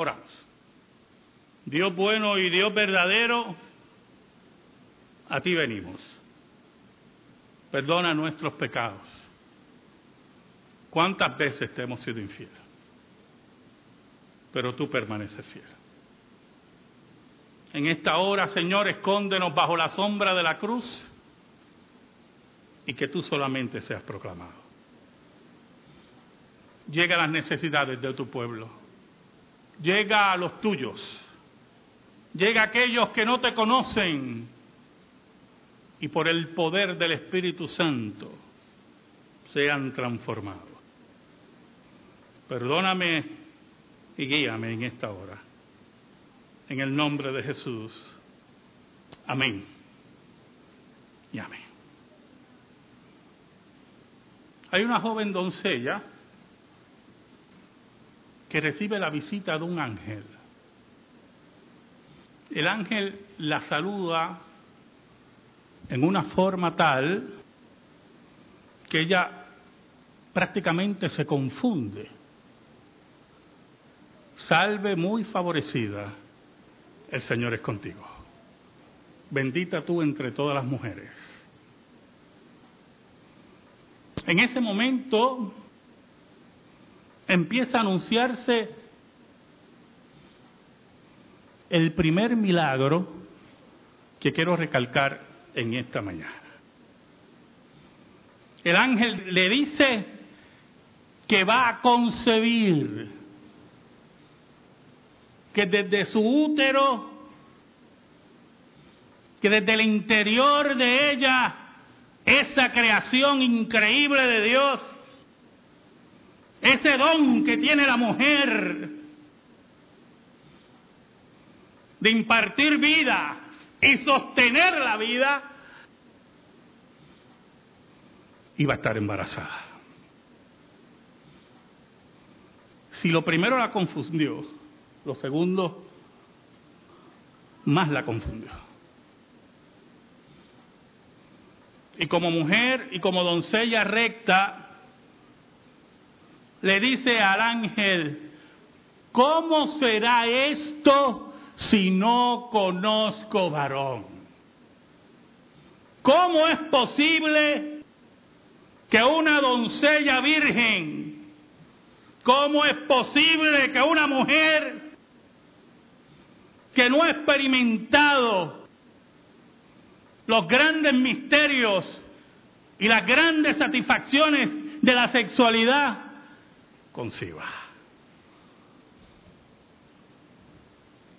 Oramos. Dios bueno y Dios verdadero, a ti venimos. Perdona nuestros pecados. ¿Cuántas veces te hemos sido infiel? Pero tú permaneces fiel. En esta hora, Señor, escóndenos bajo la sombra de la cruz y que tú solamente seas proclamado. Llega a las necesidades de tu pueblo. Llega a los tuyos. Llega a aquellos que no te conocen y por el poder del Espíritu Santo sean transformados. Perdóname y guíame en esta hora. En el nombre de Jesús. Amén. Y amén. Hay una joven doncella que recibe la visita de un ángel. El ángel la saluda en una forma tal que ella prácticamente se confunde. Salve muy favorecida, el Señor es contigo. Bendita tú entre todas las mujeres. En ese momento empieza a anunciarse el primer milagro que quiero recalcar en esta mañana. El ángel le dice que va a concebir, que desde su útero, que desde el interior de ella, esa creación increíble de Dios, ese don que tiene la mujer de impartir vida, y sostener la vida, iba a estar embarazada. Si lo primero la confundió, lo segundo más la confundió. Y como mujer y como doncella recta, le dice al ángel, ¿cómo será esto si no conozco varón? ¿Cómo es posible que una doncella virgen, cómo es posible que una mujer que no ha experimentado los grandes misterios y las grandes satisfacciones de la sexualidad conciba?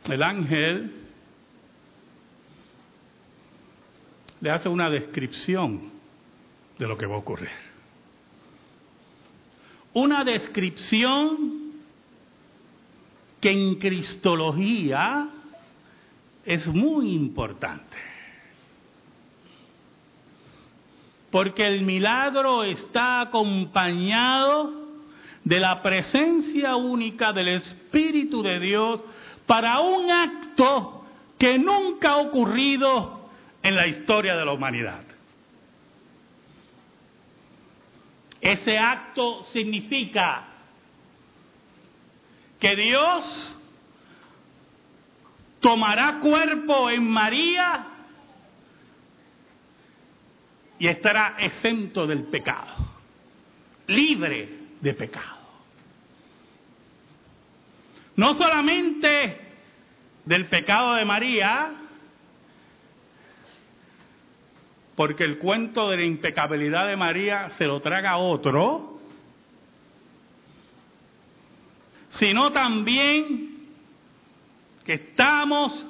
el ángel le hace una descripción de lo que va a ocurrir. Una descripción que en Cristología es muy importante. Porque el milagro está acompañado de la presencia única del Espíritu de Dios para un acto que nunca ha ocurrido en la historia de la humanidad. Ese acto significa que Dios tomará cuerpo en María y estará exento del pecado, libre de pecado. No solamente del pecado de María, porque el cuento de la impecabilidad de María se lo traga otro, sino también que estamos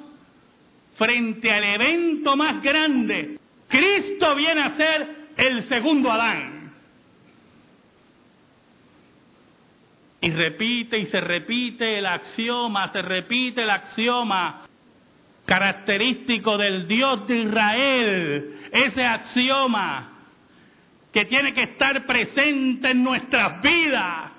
frente al evento más grande. Cristo viene a ser el segundo Adán. Y repite y se repite el axioma, se repite el axioma característico del Dios de Israel, ese axioma que tiene que estar presente en nuestras vidas,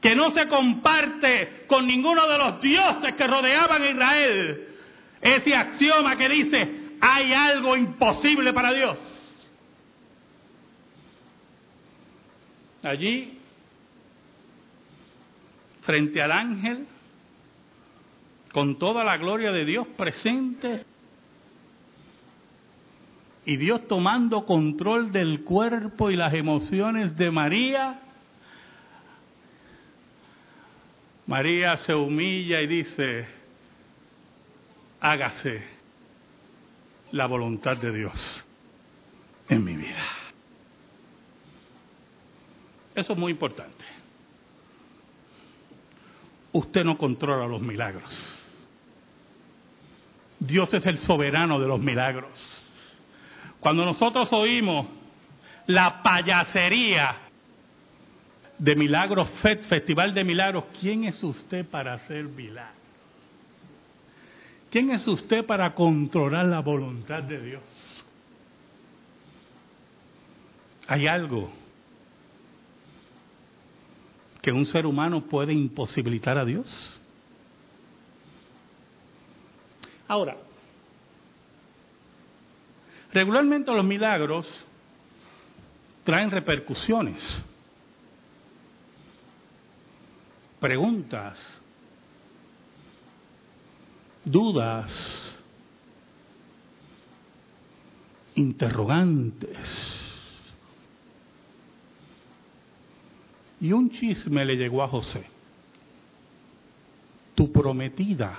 que no se comparte con ninguno de los dioses que rodeaban a Israel, ese axioma que dice, hay algo imposible para Dios. Allí frente al ángel, con toda la gloria de Dios presente, y Dios tomando control del cuerpo y las emociones de María, María se humilla y dice, hágase la voluntad de Dios en mi vida. Eso es muy importante. Usted no controla los milagros. Dios es el soberano de los milagros. Cuando nosotros oímos la payasería de Milagros FED, Festival de Milagros, ¿quién es usted para hacer milagros? ¿Quién es usted para controlar la voluntad de Dios? Hay algo que un ser humano puede imposibilitar a Dios. Ahora, regularmente los milagros traen repercusiones, preguntas, dudas, interrogantes. Y un chisme le llegó a José. Tu prometida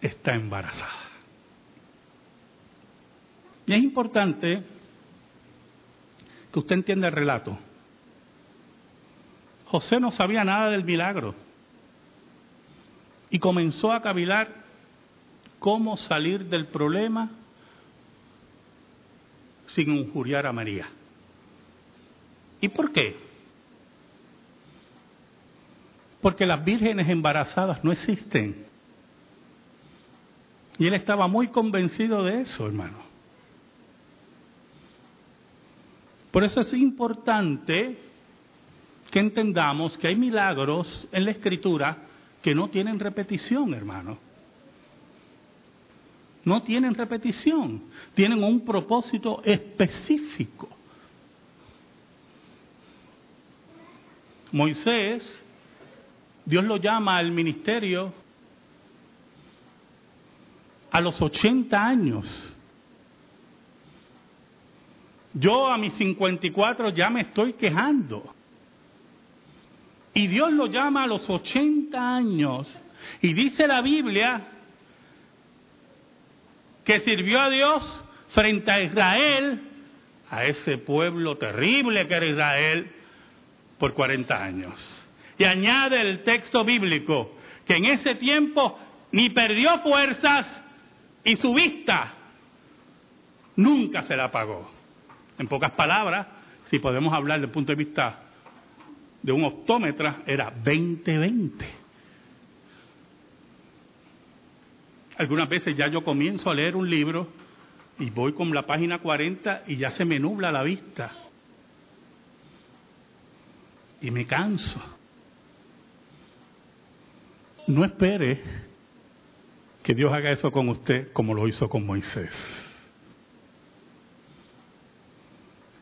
está embarazada. Y es importante que usted entienda el relato. José no sabía nada del milagro y comenzó a cavilar cómo salir del problema sin injuriar a María. ¿Y por qué? Porque las vírgenes embarazadas no existen. Y él estaba muy convencido de eso, hermano. Por eso es importante que entendamos que hay milagros en la escritura que no tienen repetición, hermano. No tienen repetición, tienen un propósito específico. Moisés, Dios lo llama al ministerio a los 80 años. Yo a mis 54 ya me estoy quejando. Y Dios lo llama a los 80 años. Y dice la Biblia que sirvió a Dios frente a Israel, a ese pueblo terrible que era Israel, por 40 años. Y añade el texto bíblico que en ese tiempo ni perdió fuerzas y su vista nunca se la apagó. En pocas palabras, si podemos hablar desde el punto de vista de un optómetra, era 2020. Algunas veces ya yo comienzo a leer un libro y voy con la página 40 y ya se me nubla la vista. Y me canso. No espere que Dios haga eso con usted como lo hizo con Moisés.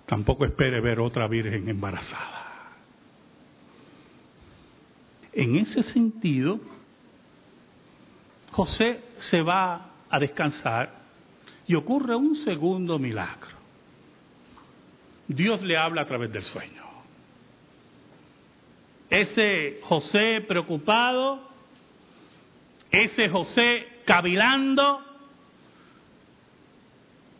Tampoco espere ver otra virgen embarazada. En ese sentido, José se va a descansar y ocurre un segundo milagro. Dios le habla a través del sueño. Ese José preocupado, ese José cavilando,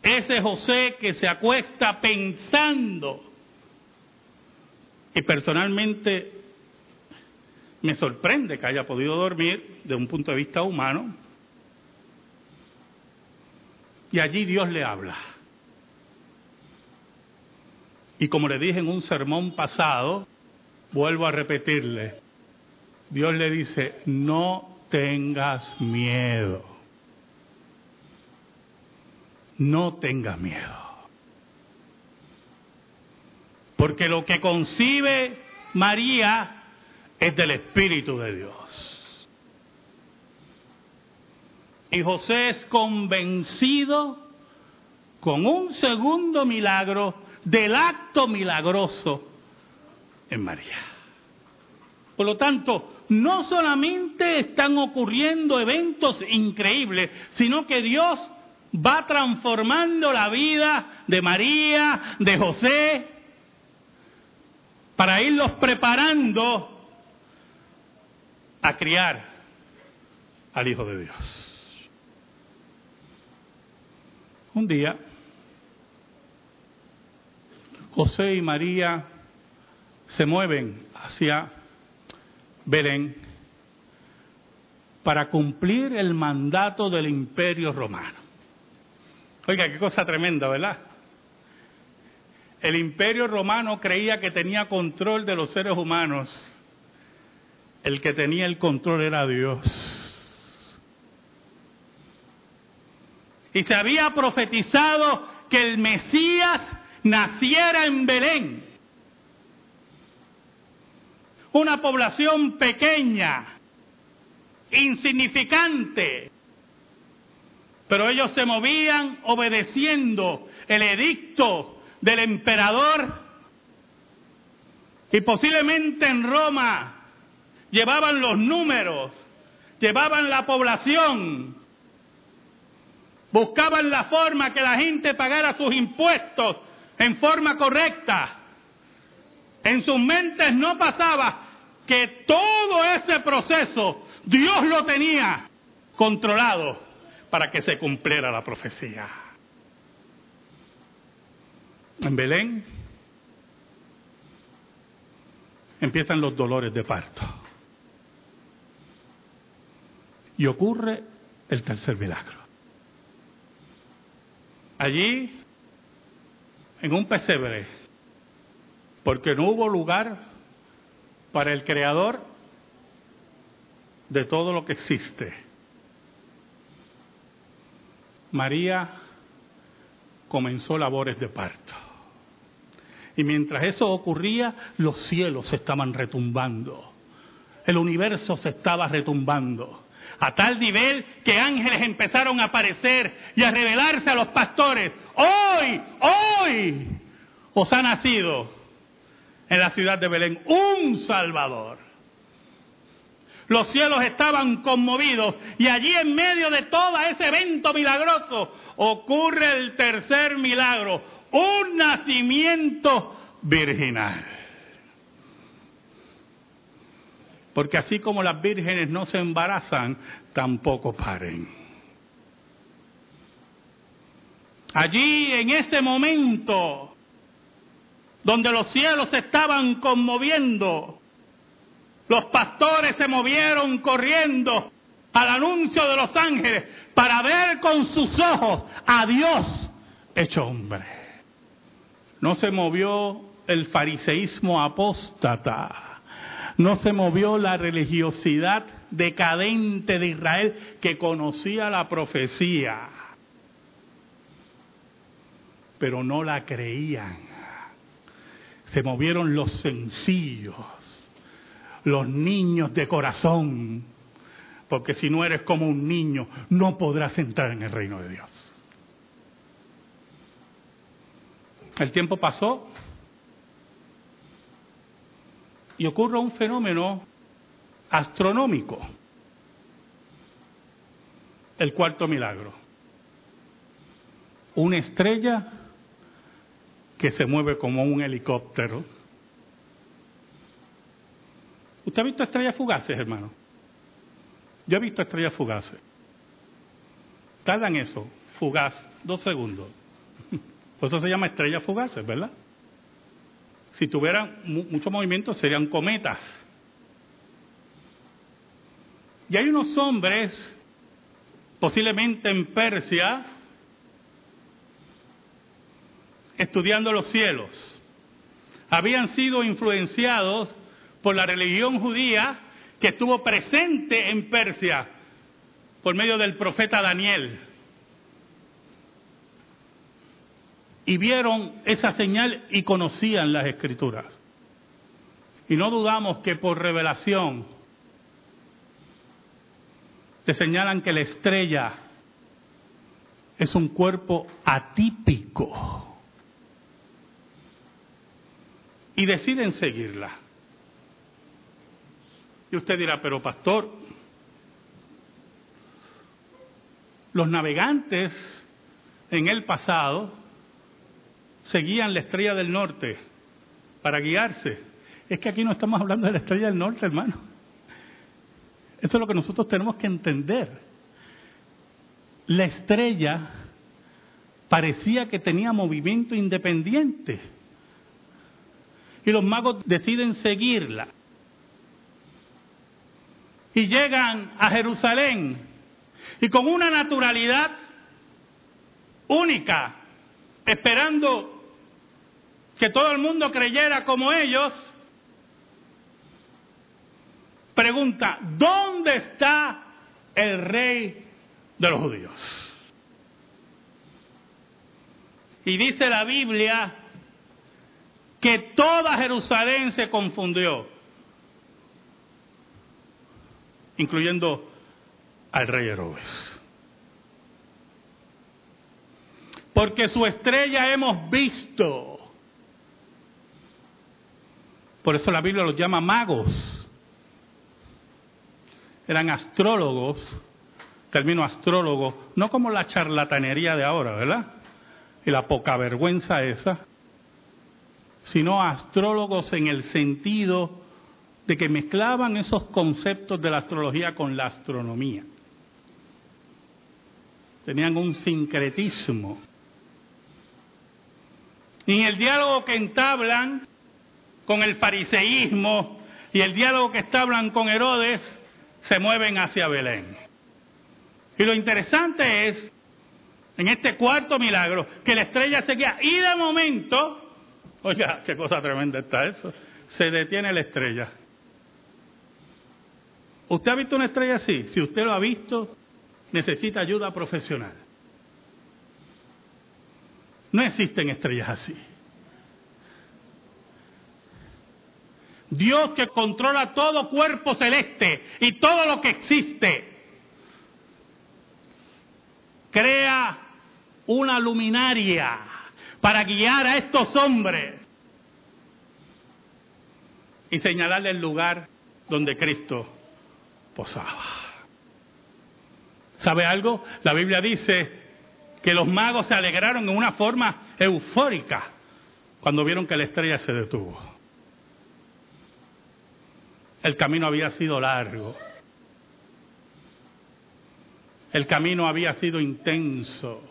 ese José que se acuesta pensando. Y personalmente me sorprende que haya podido dormir de un punto de vista humano. Y allí Dios le habla. Y como le dije en un sermón pasado, vuelvo a repetirle, Dios le dice, no tengas miedo. No tengas miedo. Porque lo que concibe María es del Espíritu de Dios. Y José es convencido con un segundo milagro del acto milagroso en María. Por lo tanto, no solamente están ocurriendo eventos increíbles, sino que Dios va transformando la vida de María, de José, para irlos preparando a criar al Hijo de Dios. Un día, José y María se mueven hacia Belén para cumplir el mandato del imperio romano. Oiga, qué cosa tremenda, ¿verdad? El imperio romano creía que tenía control de los seres humanos. El que tenía el control era Dios. Y se había profetizado que el Mesías naciera en Belén. Una población pequeña, insignificante, pero ellos se movían obedeciendo el edicto del emperador y posiblemente en Roma llevaban los números, llevaban la población, buscaban la forma que la gente pagara sus impuestos en forma correcta. En sus mentes no pasaba que todo ese proceso Dios lo tenía controlado para que se cumpliera la profecía. En Belén empiezan los dolores de parto. Y ocurre el tercer milagro. Allí en un pesebre, porque no hubo lugar para el creador de todo lo que existe. María comenzó labores de parto. Y mientras eso ocurría, los cielos estaban retumbando. El universo se estaba retumbando. A tal nivel que ángeles empezaron a aparecer y a revelarse a los pastores. Hoy, hoy os ha nacido en la ciudad de Belén un Salvador. Los cielos estaban conmovidos y allí en medio de todo ese evento milagroso ocurre el tercer milagro, un nacimiento virginal. Porque así como las vírgenes no se embarazan, tampoco paren. Allí, en ese momento, donde los cielos se estaban conmoviendo, los pastores se movieron corriendo al anuncio de los ángeles para ver con sus ojos a Dios hecho hombre. No se movió el fariseísmo apóstata, no se movió la religiosidad decadente de Israel que conocía la profecía, pero no la creían. Se movieron los sencillos, los niños de corazón, porque si no eres como un niño, no podrás entrar en el reino de Dios. El tiempo pasó y ocurre un fenómeno astronómico. El cuarto milagro. Una estrella que se mueve como un helicóptero. ¿Usted ha visto estrellas fugaces, hermano? Yo he visto estrellas fugaces. Tardan eso, fugaz, dos segundos. Por eso se llama estrellas fugaces, ¿verdad? Si tuvieran mucho movimiento serían cometas. Y hay unos hombres, posiblemente en Persia, estudiando los cielos. Habían sido influenciados por la religión judía que estuvo presente en Persia por medio del profeta Daniel. Y vieron esa señal y conocían las escrituras. Y no dudamos que por revelación te señalan que la estrella es un cuerpo atípico y deciden seguirla. Y usted dirá, pero pastor, los navegantes en el pasado seguían la estrella del norte para guiarse. Es que aquí no estamos hablando de la estrella del norte, hermano. Esto es lo que nosotros tenemos que entender. La estrella parecía que tenía movimiento independiente. Y los magos deciden seguirla. Y llegan a Jerusalén. Y con una naturalidad única, esperando que todo el mundo creyera como ellos, pregunta, ¿dónde está el rey de los judíos? Y dice la Biblia que toda Jerusalén se confundió, incluyendo al rey Herodes. Porque su estrella hemos visto. Por eso la Biblia los llama magos. Eran astrólogos, término astrólogo, no como la charlatanería de ahora, ¿verdad? y la poca vergüenza esa, sino astrólogos en el sentido de que mezclaban esos conceptos de la astrología con la astronomía. Tenían un sincretismo. Y en el diálogo que entablan con el fariseísmo y el diálogo que entablan con Herodes, se mueven hacia Belén. Y lo interesante es en este cuarto milagro, que la estrella seguía y de momento, oiga, qué cosa tremenda está eso, se detiene la estrella. ¿Usted ha visto una estrella así? Si usted lo ha visto, necesita ayuda profesional. No existen estrellas así. Dios que controla todo cuerpo celeste y todo lo que existe, crea una luminaria para guiar a estos hombres y señalarle el lugar donde Cristo posaba. ¿Sabe algo? La Biblia dice que los magos se alegraron en una forma eufórica cuando vieron que la estrella se detuvo. El camino había sido largo. El camino había sido intenso.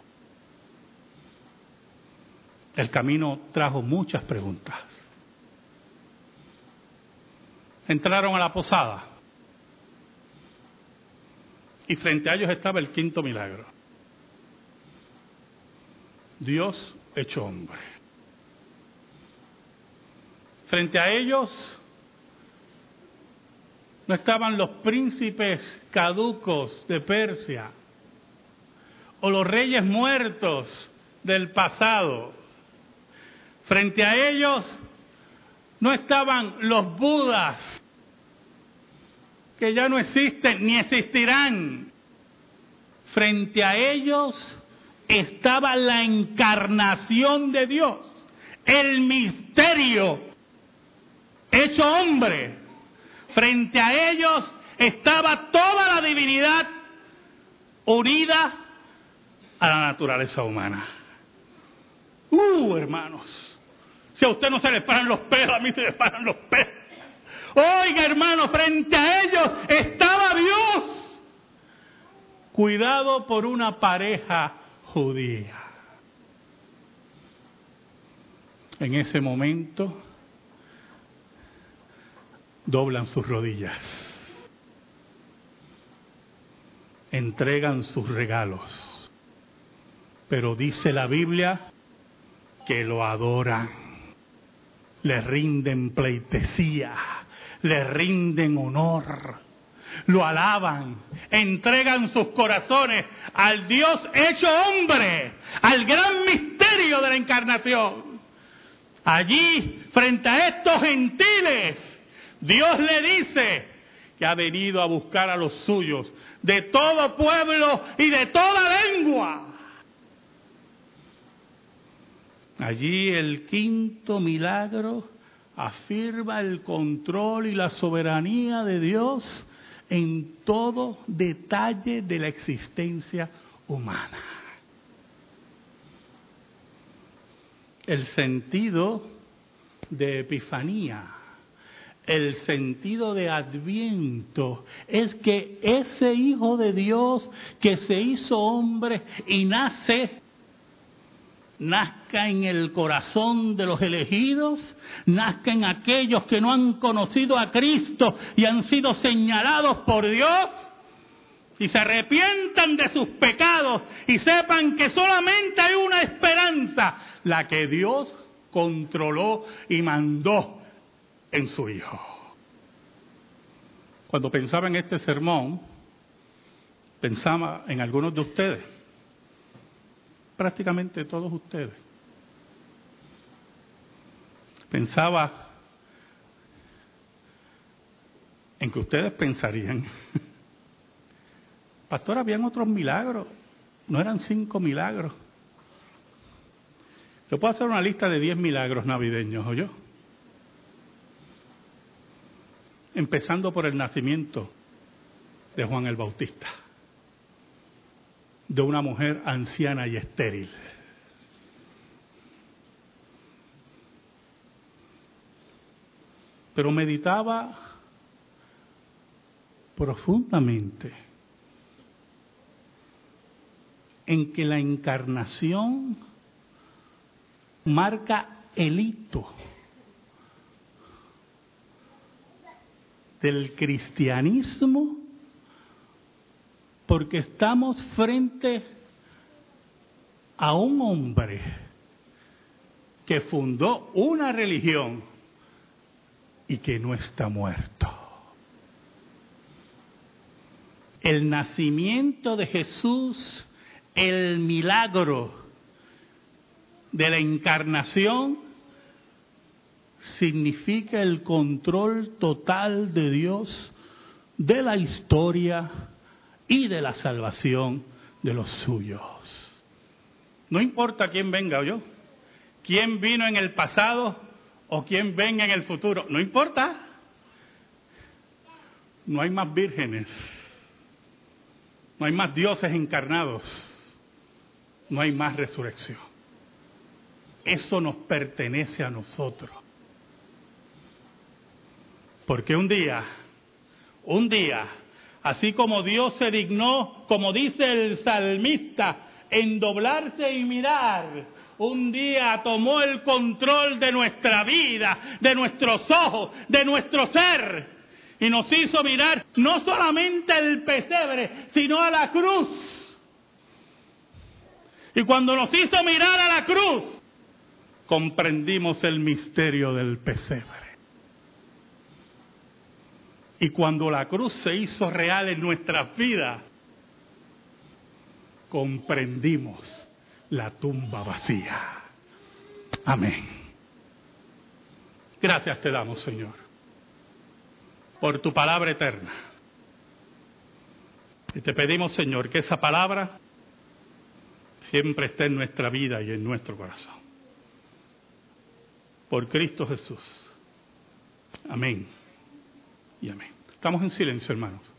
El camino trajo muchas preguntas. Entraron a la posada y frente a ellos estaba el quinto milagro. Dios hecho hombre. Frente a ellos no estaban los príncipes caducos de Persia o los reyes muertos del pasado Frente a ellos no estaban los budas, que ya no existen ni existirán. Frente a ellos estaba la encarnación de Dios, el misterio hecho hombre. Frente a ellos estaba toda la divinidad unida a la naturaleza humana. Uh, hermanos. Si a usted no se le paran los pelos, a mí se le paran los pelos. Oiga, hermano, frente a ellos estaba Dios. Cuidado por una pareja judía. En ese momento doblan sus rodillas, entregan sus regalos, pero dice la Biblia que lo adoran le rinden pleitesía, le rinden honor, lo alaban, entregan sus corazones al Dios hecho hombre, al gran misterio de la encarnación. Allí, frente a estos gentiles, Dios le dice que ha venido a buscar a los suyos de todo pueblo y de toda lengua. Allí el quinto milagro afirma el control y la soberanía de Dios en todo detalle de la existencia humana. El sentido de Epifanía, el sentido de Adviento, es que ese Hijo de Dios que se hizo hombre y nace nazca en el corazón de los elegidos, nazca en aquellos que no han conocido a Cristo y han sido señalados por Dios, y se arrepientan de sus pecados y sepan que solamente hay una esperanza, la que Dios controló y mandó en su Hijo. Cuando pensaba en este sermón, pensaba en algunos de ustedes prácticamente todos ustedes. Pensaba en que ustedes pensarían, pastor, habían otros milagros, no eran cinco milagros. Yo puedo hacer una lista de diez milagros navideños, ¿o yo? Empezando por el nacimiento de Juan el Bautista de una mujer anciana y estéril. Pero meditaba profundamente en que la encarnación marca el hito del cristianismo porque estamos frente a un hombre que fundó una religión y que no está muerto. El nacimiento de Jesús, el milagro de la encarnación, significa el control total de Dios de la historia y de la salvación de los suyos. No importa quién venga yo, quién vino en el pasado o quién venga en el futuro, no importa. No hay más vírgenes, no hay más dioses encarnados, no hay más resurrección. Eso nos pertenece a nosotros. Porque un día, un día, Así como Dios se dignó, como dice el salmista, en doblarse y mirar, un día tomó el control de nuestra vida, de nuestros ojos, de nuestro ser, y nos hizo mirar no solamente el pesebre, sino a la cruz. Y cuando nos hizo mirar a la cruz, comprendimos el misterio del pesebre. Y cuando la cruz se hizo real en nuestras vidas, comprendimos la tumba vacía. Amén. Gracias te damos, Señor, por tu palabra eterna. Y te pedimos, Señor, que esa palabra siempre esté en nuestra vida y en nuestro corazón. Por Cristo Jesús. Amén y amén. Estamos en silencio, hermanos.